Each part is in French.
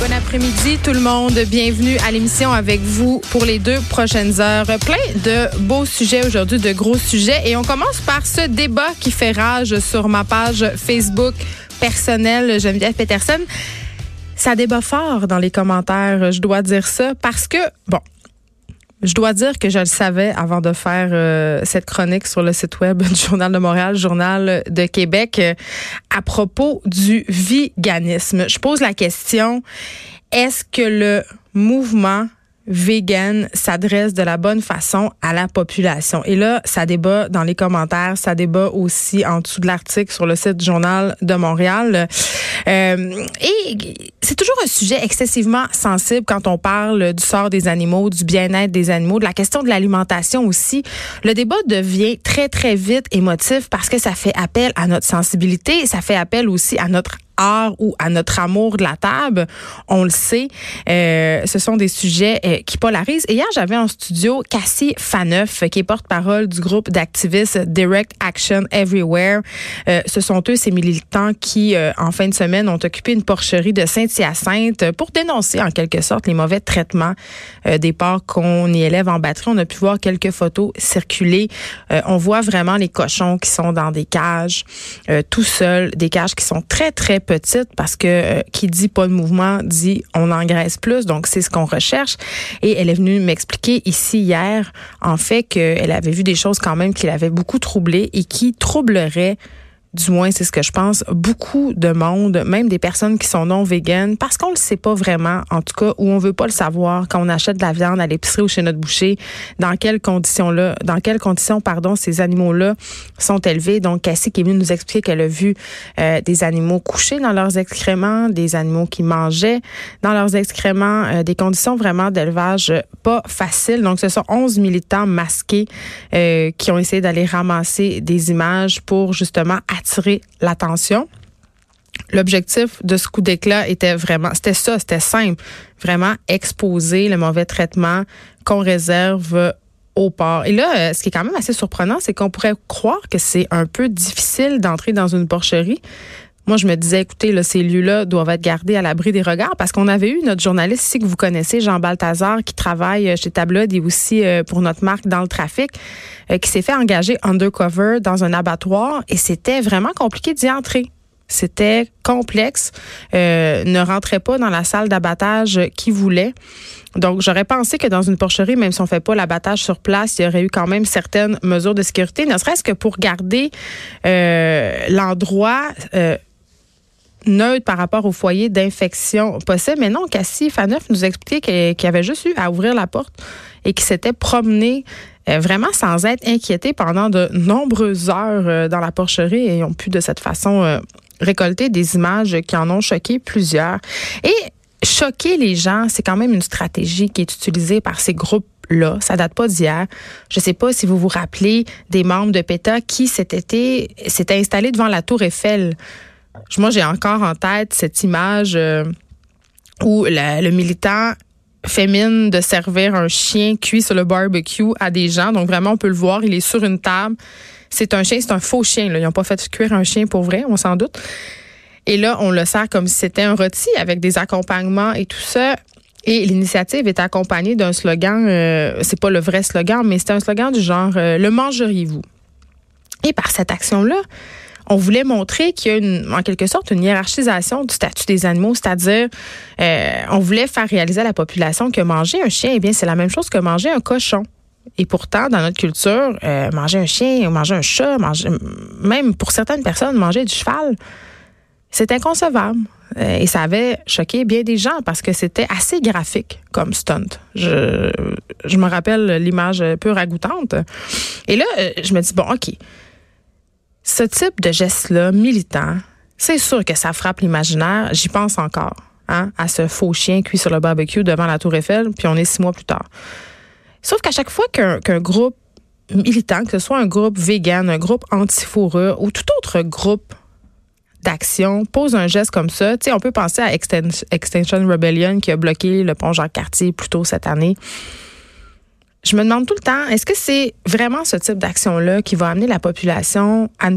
Bon après-midi tout le monde. Bienvenue à l'émission avec vous pour les deux prochaines heures. Plein de beaux sujets aujourd'hui, de gros sujets. Et on commence par ce débat qui fait rage sur ma page Facebook personnelle Geneviève Peterson. Ça débat fort dans les commentaires, je dois dire ça, parce que, bon, je dois dire que je le savais avant de faire euh, cette chronique sur le site web du Journal de Montréal, Journal de Québec, euh, à propos du véganisme. Je pose la question, est-ce que le mouvement vegan s'adresse de la bonne façon à la population. Et là, ça débat dans les commentaires, ça débat aussi en dessous de l'article sur le site du Journal de Montréal. Euh, et c'est toujours un sujet excessivement sensible quand on parle du sort des animaux, du bien-être des animaux, de la question de l'alimentation aussi. Le débat devient très, très vite émotif parce que ça fait appel à notre sensibilité, ça fait appel aussi à notre ou à notre amour de la table, on le sait, euh, ce sont des sujets euh, qui polarisent. Et hier, j'avais en studio Cassie Faneuf, qui est porte-parole du groupe d'activistes Direct Action Everywhere. Euh, ce sont eux, ces militants, qui, en fin de semaine, ont occupé une porcherie de Saint-Hyacinthe pour dénoncer, en quelque sorte, les mauvais traitements des porcs qu'on y élève en batterie. On a pu voir quelques photos circuler. on voit vraiment les cochons qui sont dans des cages, tout seuls, des cages qui sont très, très parce que euh, qui dit pas de mouvement dit on engraisse plus. Donc, c'est ce qu'on recherche. Et elle est venue m'expliquer ici hier, en fait, qu'elle avait vu des choses quand même qui l'avaient beaucoup troublée et qui troubleraient du moins c'est ce que je pense, beaucoup de monde, même des personnes qui sont non véganes, parce qu'on le sait pas vraiment, en tout cas, ou on veut pas le savoir quand on achète de la viande à l'épicerie ou chez notre boucher, dans quelles conditions là, dans quelles conditions, pardon, ces animaux-là sont élevés. Donc, Cassie qui est venue nous expliquer qu'elle a vu euh, des animaux couchés dans leurs excréments, des animaux qui mangeaient dans leurs excréments, euh, des conditions vraiment d'élevage pas faciles. Donc, ce sont 11 militants masqués euh, qui ont essayé d'aller ramasser des images pour justement attirer l'attention. L'objectif de ce coup d'éclat était vraiment, c'était ça, c'était simple, vraiment exposer le mauvais traitement qu'on réserve au port. Et là, euh, ce qui est quand même assez surprenant, c'est qu'on pourrait croire que c'est un peu difficile d'entrer dans une porcherie. Moi, je me disais, écoutez, ces lieux-là doivent être gardés à l'abri des regards parce qu'on avait eu notre journaliste ici que vous connaissez, Jean Balthazar, qui travaille euh, chez Tablod et aussi euh, pour notre marque dans le trafic, euh, qui s'est fait engager undercover dans un abattoir et c'était vraiment compliqué d'y entrer. C'était complexe, ne rentrait pas dans la salle d'abattage qu'il voulait. Donc, j'aurais pensé que dans une porcherie, même si on fait pas l'abattage sur place, il y aurait eu quand même certaines mesures de sécurité, ne serait-ce que pour garder l'endroit neutre par rapport au foyer d'infection possible. Mais non, Cassie Faneuf nous expliquait qu'il avait juste eu à ouvrir la porte et qu'il s'était promené euh, vraiment sans être inquiété pendant de nombreuses heures euh, dans la porcherie et ont pu de cette façon euh, récolter des images qui en ont choqué plusieurs. Et choquer les gens, c'est quand même une stratégie qui est utilisée par ces groupes là. Ça date pas d'hier. Je sais pas si vous vous rappelez des membres de PETA qui s'étaient installés devant la tour Eiffel. Moi, j'ai encore en tête cette image euh, où le militant fait mine de servir un chien cuit sur le barbecue à des gens. Donc vraiment, on peut le voir, il est sur une table. C'est un chien, c'est un faux chien. Ils n'ont pas fait cuire un chien pour vrai, on s'en doute. Et là, on le sert comme si c'était un rôti avec des accompagnements et tout ça. Et l'initiative est accompagnée d'un slogan, euh, c'est pas le vrai slogan, mais c'est un slogan du genre euh, Le mangeriez-vous? Et par cette action-là, on voulait montrer qu'il y a en quelque sorte une hiérarchisation du statut des animaux, c'est-à-dire euh, on voulait faire réaliser à la population que manger un chien, eh bien c'est la même chose que manger un cochon. Et pourtant, dans notre culture, euh, manger un chien, manger un chat, manger, même pour certaines personnes, manger du cheval, c'est inconcevable. Euh, et ça avait choqué bien des gens parce que c'était assez graphique comme stunt. Je, je me rappelle l'image peu ragoûtante. Et là, je me dis, bon, OK, ce type de geste-là, militant, c'est sûr que ça frappe l'imaginaire. J'y pense encore. hein, à ce faux chien cuit sur le barbecue devant la Tour Eiffel, puis on est six mois plus tard. Sauf qu'à chaque fois qu'un groupe militant, que ce soit un groupe vegan, un groupe anti-fourrure ou tout autre groupe d'action pose un geste comme ça, tu sais, on peut penser à Extinction Rebellion qui a bloqué le pont Jean-Cartier plus tôt cette année. Je me demande tout le temps, est-ce que c'est vraiment ce type d'action-là qui va amener la population à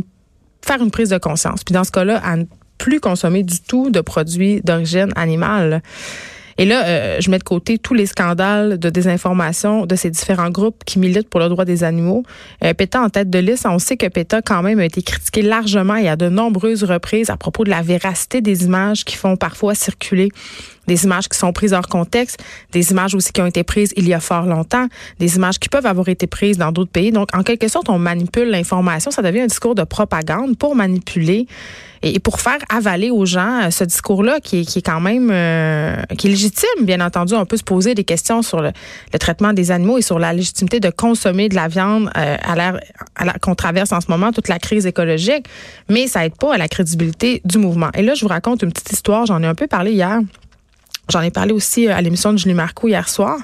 faire une prise de conscience? Puis dans ce cas-là, à ne plus consommer du tout de produits d'origine animale. Et là, euh, je mets de côté tous les scandales de désinformation de ces différents groupes qui militent pour le droit des animaux. Euh, PETA en tête de liste, on sait que PETA quand même a été critiqué largement et à de nombreuses reprises à propos de la véracité des images qui font parfois circuler des images qui sont prises hors contexte, des images aussi qui ont été prises il y a fort longtemps, des images qui peuvent avoir été prises dans d'autres pays. Donc, en quelque sorte, on manipule l'information. Ça devient un discours de propagande pour manipuler et pour faire avaler aux gens euh, ce discours-là qui est, qui est quand même euh, qui est légitime, bien entendu. On peut se poser des questions sur le, traitement des animaux et sur la légitimité de consommer de la viande euh, à l'ère qu'on traverse en ce moment, toute la crise écologique, mais ça aide pas à la crédibilité du mouvement. Et là, je vous raconte une petite histoire, j'en ai un peu parlé hier. J'en ai parlé aussi euh, à l'émission de Julie Marco hier soir.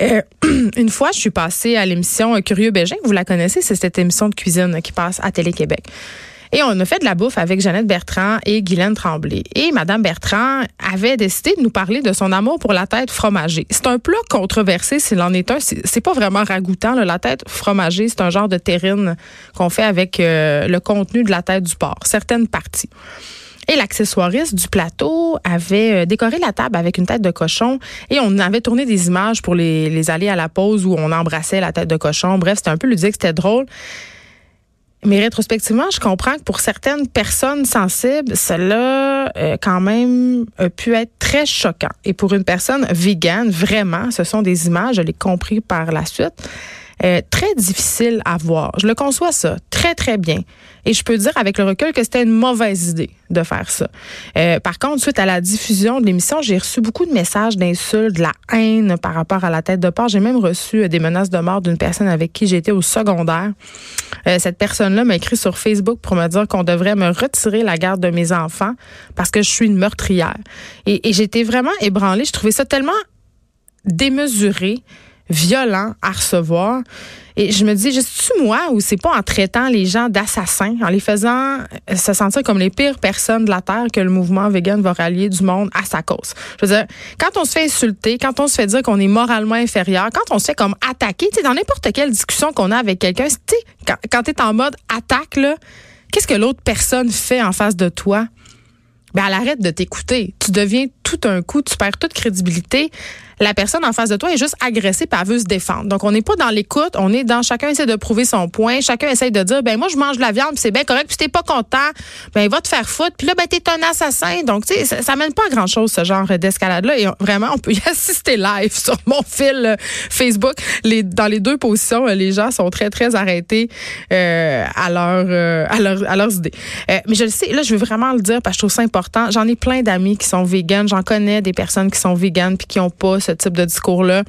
Euh, une fois, je suis passée à l'émission euh, Curieux Bégin. Vous la connaissez, c'est cette émission de cuisine qui passe à Télé-Québec. Et on a fait de la bouffe avec Jeannette Bertrand et Guylaine Tremblay. Et Madame Bertrand avait décidé de nous parler de son amour pour la tête fromagée. C'est un plat controversé s'il en est un. C'est pas vraiment ragoûtant. La tête fromagée, c'est un genre de terrine qu'on fait avec le contenu de la tête du porc, certaines parties. Et l'accessoiriste du plateau avait euh, décoré la table avec une tête de cochon et on avait tourné des images pour les, aller à la pause où on embrassait la tête de cochon. Bref, c'était un peu ludique, c'était drôle. Mais rétrospectivement, je comprends que pour certaines personnes sensibles, cela euh, quand même a pu être très choquant. Et pour une personne végane, vraiment, ce sont des images, je l'ai compris par la suite, euh, très difficile à voir. Je le conçois ça très, très bien. Et je peux dire avec le recul que c'était une mauvaise idée de faire ça. Euh, par contre, suite à la diffusion de l'émission, j'ai reçu beaucoup de messages d'insultes, de la haine par rapport à la tête de porc. J'ai même reçu euh, des menaces de mort d'une personne avec qui j'étais au secondaire. Cette personne-là m'a écrit sur Facebook pour me dire qu'on devrait me retirer la garde de mes enfants parce que je suis une meurtrière. Et j'étais vraiment ébranlée. Je trouvais ça tellement démesuré violent à recevoir. Et je me dis, juste tu moi ou c'est pas en traitant les gens d'assassins, en les faisant euh, se sentir comme les pires personnes de la Terre que le mouvement vegan va rallier du monde à sa cause? Je veux dire, quand on se fait insulter, quand on se fait dire qu'on est moralement inférieur, quand on se fait comme attaquer, tu sais, dans n'importe quelle discussion qu'on a avec quelqu'un, tu quand, quand tu es en mode attaque, là, qu'est-ce que l'autre personne fait en face de toi? Ben, elle arrête de t'écouter. Tu deviens tout un coup, tu perds toute crédibilité la personne en face de toi est juste agressée et elle veut se défendre. Donc, on n'est pas dans l'écoute, on est dans chacun essaie de prouver son point, chacun essaie de dire, ben moi, je mange de la viande, c'est bien correct, puis t'es pas content, ben va te faire foutre, puis là, ben t'es un assassin. Donc, tu sais, ça, mène pas à grand-chose, ce genre d'escalade-là. Et vraiment, on peut y assister live sur mon fil euh, Facebook. Dans les deux positions, euh, les gens sont très, très arrêtés euh, à, leur, euh, à, leur, leurs idées. mais je le sais, là, je veux vraiment le dire parce que je trouve ça important. J'en ai plein d'amis qui sont véganes, j'en connais des personnes qui sont véganes puis qui ont pas type de discours-là.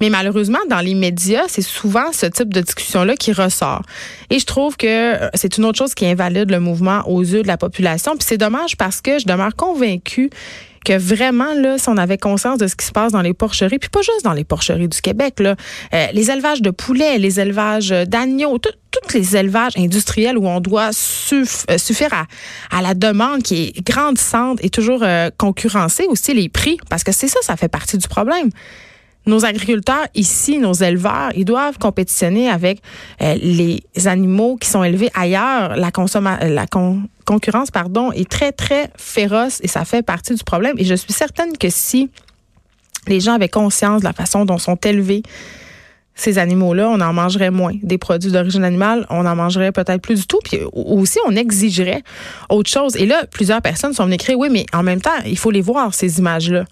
Mais malheureusement, dans les médias, c'est souvent ce type de discussion-là qui ressort. Et je trouve que euh, c'est une autre chose qui invalide le mouvement aux yeux de la population. Puis c'est dommage parce que je demeure convaincue que vraiment, là, si on avait conscience de ce qui se passe dans les porcheries, puis pas juste dans les porcheries du Québec, là, euh, les élevages de poulets, les élevages d'agneaux, tous les élevages industriels où on doit euh, suffire à, à, la demande qui est grandissante et toujours euh, concurrencer aussi les prix, parce que c'est ça, ça fait partie du problème nos agriculteurs ici, nos éleveurs, ils doivent compétitionner avec euh, les animaux qui sont élevés ailleurs. La, la concurrence pardon, est très, très féroce et ça fait partie du problème. Et je suis certaine que si les gens avaient conscience de la façon dont sont élevés ces animaux-là, on en mangerait moins. Des produits d'origine animale, on en mangerait peut-être plus du tout. Puis aussi, on exigerait autre chose. Et là, plusieurs personnes sont venues écrire, oui, mais en même temps, il faut les voir, ces images-là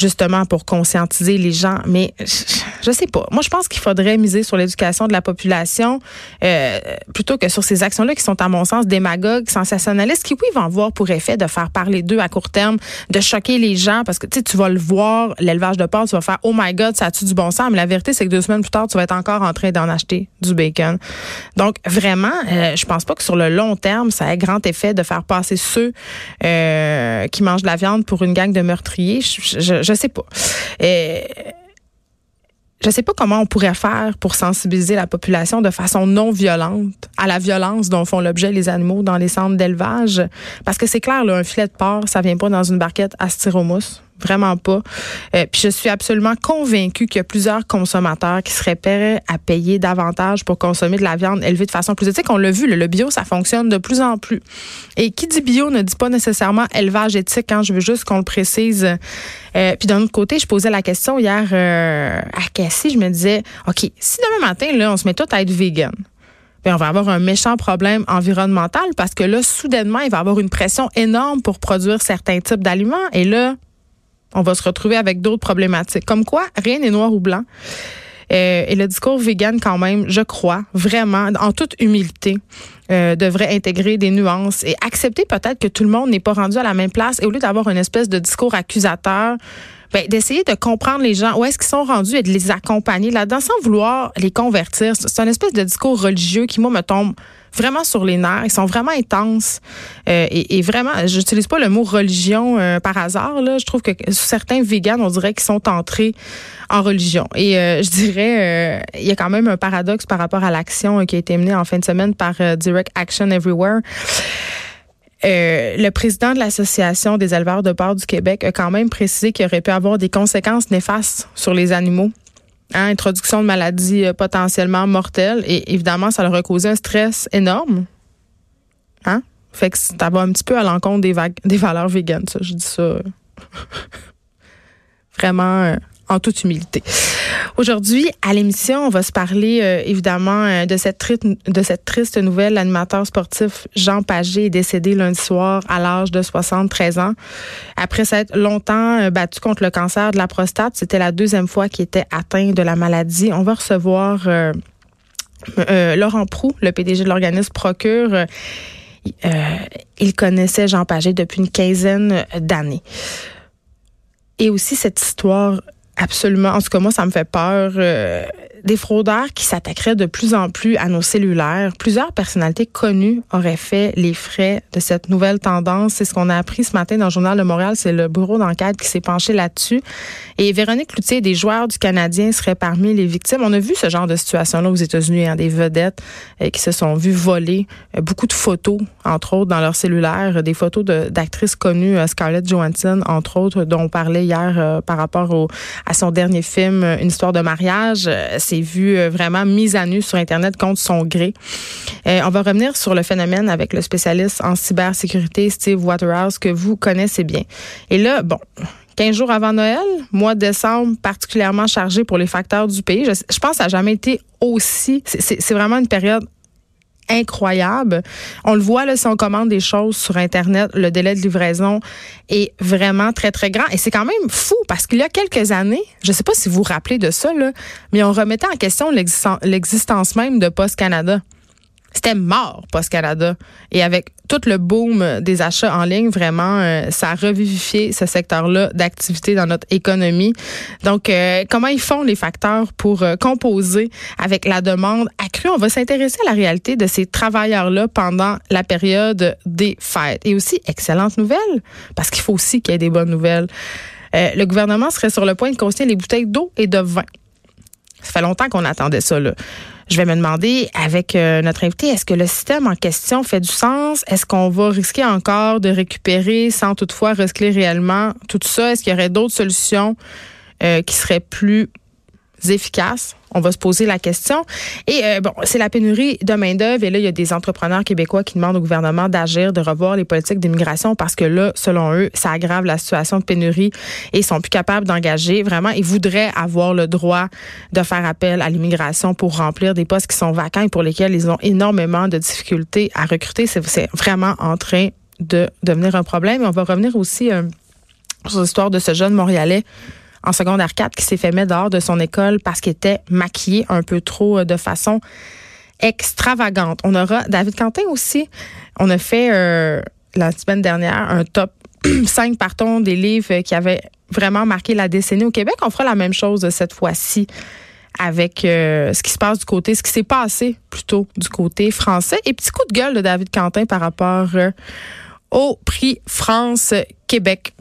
justement pour conscientiser les gens. Mais je, sais pas. Moi, je pense qu'il faudrait miser sur l'éducation de la population euh, plutôt que sur ces actions-là qui sont, à mon sens, démagogues, sensationnalistes, qui, oui, vont avoir pour effet de faire parler d'eux à court terme, de choquer les gens, parce que tu tu vas le voir, l'élevage de porc, tu vas faire Oh my God, ça a-tu du bon sens? Mais la vérité, c'est que deux semaines plus tard, tu vas être encore en train d'en acheter du bacon. Donc, vraiment, euh, je pense pas que sur le long terme, ça ait grand effet de faire passer ceux euh, qui mangent de la viande pour une gang de meurtriers. Sais pas. Je sais pas comment on pourrait faire pour sensibiliser la population de façon non violente à la violence dont font l'objet les animaux dans les centres d'élevage. Parce que c'est clair, un filet de porc, ça vient pas dans une barquette à styromousse. Vraiment pas. Euh, puis je suis absolument convaincue qu'il y a plusieurs consommateurs qui seraient prêts à payer davantage pour consommer de la viande élevée de façon plus éthique. On l'a vu, le, bio, ça fonctionne de plus en plus. Et qui dit bio ne dit pas nécessairement élevage éthique. Quand hein, je veux juste qu'on le précise. Euh, puis d'un autre côté, je posais la question hier euh, à Cassie. Je me disais, OK, si demain matin, là, on se met tout à être vegan, ben, on va avoir un méchant problème environnemental parce que là, soudainement, il va y avoir une pression énorme pour produire certains types d'aliments. Et là, on va se retrouver avec d'autres problématiques. Comme quoi, rien n'est noir ou blanc. Euh, et le discours vegan, quand même, je crois, vraiment, en toute humilité, euh, devrait intégrer des nuances et accepter peut-être que tout le monde n'est pas rendu à la même place. Et au lieu d'avoir une espèce de discours accusateur, ben, d'essayer de comprendre les gens, où est-ce qu'ils sont rendus et de les accompagner là-dedans sans vouloir les convertir. C'est une espèce de discours religieux qui, moi, me tombe vraiment sur les nerfs. Ils sont vraiment intenses. Euh, et, et, vraiment, j'utilise pas le mot religion euh, par hasard. Là. Je trouve que certains véganes, on dirait qu'ils sont entrés en religion. Et euh, je dirais, il y a quand même un paradoxe par rapport à l'action qui a été menée en fin de semaine par Direct Action Everywhere. le président de l'Association des éleveurs de porc du Québec a quand même précisé qu'il aurait pu avoir des conséquences néfastes sur les animaux Hein, introduction de maladies euh, potentiellement mortelles. Et évidemment, ça leur a causé un stress énorme. Hein? Fait que ça va un petit peu à l'encontre des, des valeurs véganes, ça. Je dis ça euh, vraiment euh, en toute humilité. Aujourd'hui, à l'émission, on va se parler euh, évidemment euh, de cette, triste nouvelle. L'animateur sportif Jean Pagé est décédé lundi soir à l'âge de 73 ans. Après s'être longtemps euh, battu contre le cancer de la prostate, c'était la deuxième fois qu'il était atteint de la maladie. On va recevoir Laurent Prou, le PDG de l'organisme Procure. il connaissait Jean Pagé depuis une quinzaine d'années. Et aussi cette histoire Absolument. En tout cas, moi, ça me fait peur. Euh, des fraudeurs qui s'attaqueraient de plus en plus à nos cellulaires. Plusieurs personnalités connues auraient fait les frais de cette nouvelle tendance. C'est ce qu'on a appris ce matin dans le Journal de Montréal. C'est le bureau d'enquête qui s'est penché là-dessus. Et Véronique Loutier, des joueurs du Canadien, seraient parmi les victimes. On a vu ce genre de situation-là aux États-Unis, hein, des vedettes euh, qui se sont vues voler euh, beaucoup de photos, entre autres, dans leur cellulaire, des photos d'actrices connues, euh, Scarlett Johansson, entre autres, dont on parlait hier par rapport à son dernier film, Une histoire de mariage s'est vu euh, vraiment mise à nu sur Internet contre son gré. Euh, on va revenir sur le phénomène avec le spécialiste en cybersécurité Steve Waterhouse que vous connaissez bien. Et là, bon, 15 jours avant Noël, mois de décembre particulièrement chargé pour les facteurs du pays. Je, je pense que ça n'a jamais été aussi. C'est vraiment une période incroyable. On le voit là, si on commande des choses sur Internet, le délai de livraison est vraiment très, très grand. Et c'est quand même fou parce qu'il y a quelques années, je ne sais pas si vous vous rappelez de ça, là, mais on remettait en question l'existence même de Post Canada. C'était mort, Post Canada. Et avec tout le boom des achats en ligne, vraiment, euh, ça a revivifié ce secteur-là d'activité dans notre économie. Donc, euh, comment ils font les facteurs pour euh, composer avec la demande accrue? On va s'intéresser à la réalité de ces travailleurs-là pendant la période des fêtes. Et aussi, excellente nouvelle, parce qu'il faut aussi qu'il y ait des bonnes nouvelles. le gouvernement serait sur le point de consigner les bouteilles d'eau et de vin. Ça fait longtemps qu'on attendait ça. Là. Je vais me demander avec euh, notre invité, est-ce que le système en question fait du sens? Est-ce qu'on va risquer encore de récupérer sans toutefois recycler réellement tout ça? Est-ce qu'il y aurait d'autres solutions euh, qui seraient plus efficaces? On va se poser la question. Et euh, bon, c'est la pénurie de main-d'œuvre. Et là, il y a des entrepreneurs québécois qui demandent au gouvernement d'agir, de revoir les politiques d'immigration parce que là, selon eux, ça aggrave la situation de pénurie et ils sont plus capables d'engager. Vraiment, ils voudraient avoir le droit de faire appel à l'immigration pour remplir des postes qui sont vacants et pour lesquels ils ont énormément de difficultés à recruter. C'est vraiment en train de devenir un problème. On va revenir aussi. Euh, sur l'histoire de ce jeune Montréalais en secondaire 4 qui s'est fait mettre dehors de son école parce qu'il était maquillé un peu trop euh, de façon extravagante. On aura David Quentin aussi. On a fait euh, la semaine dernière un top 5 partons des livres qui avaient vraiment marqué la décennie au Québec. On fera la même chose cette fois-ci avec euh, ce qui se passe du côté, ce qui s'est passé plutôt du côté français. Et petit coup de gueule de David Quentin par rapport au prix France-Québec.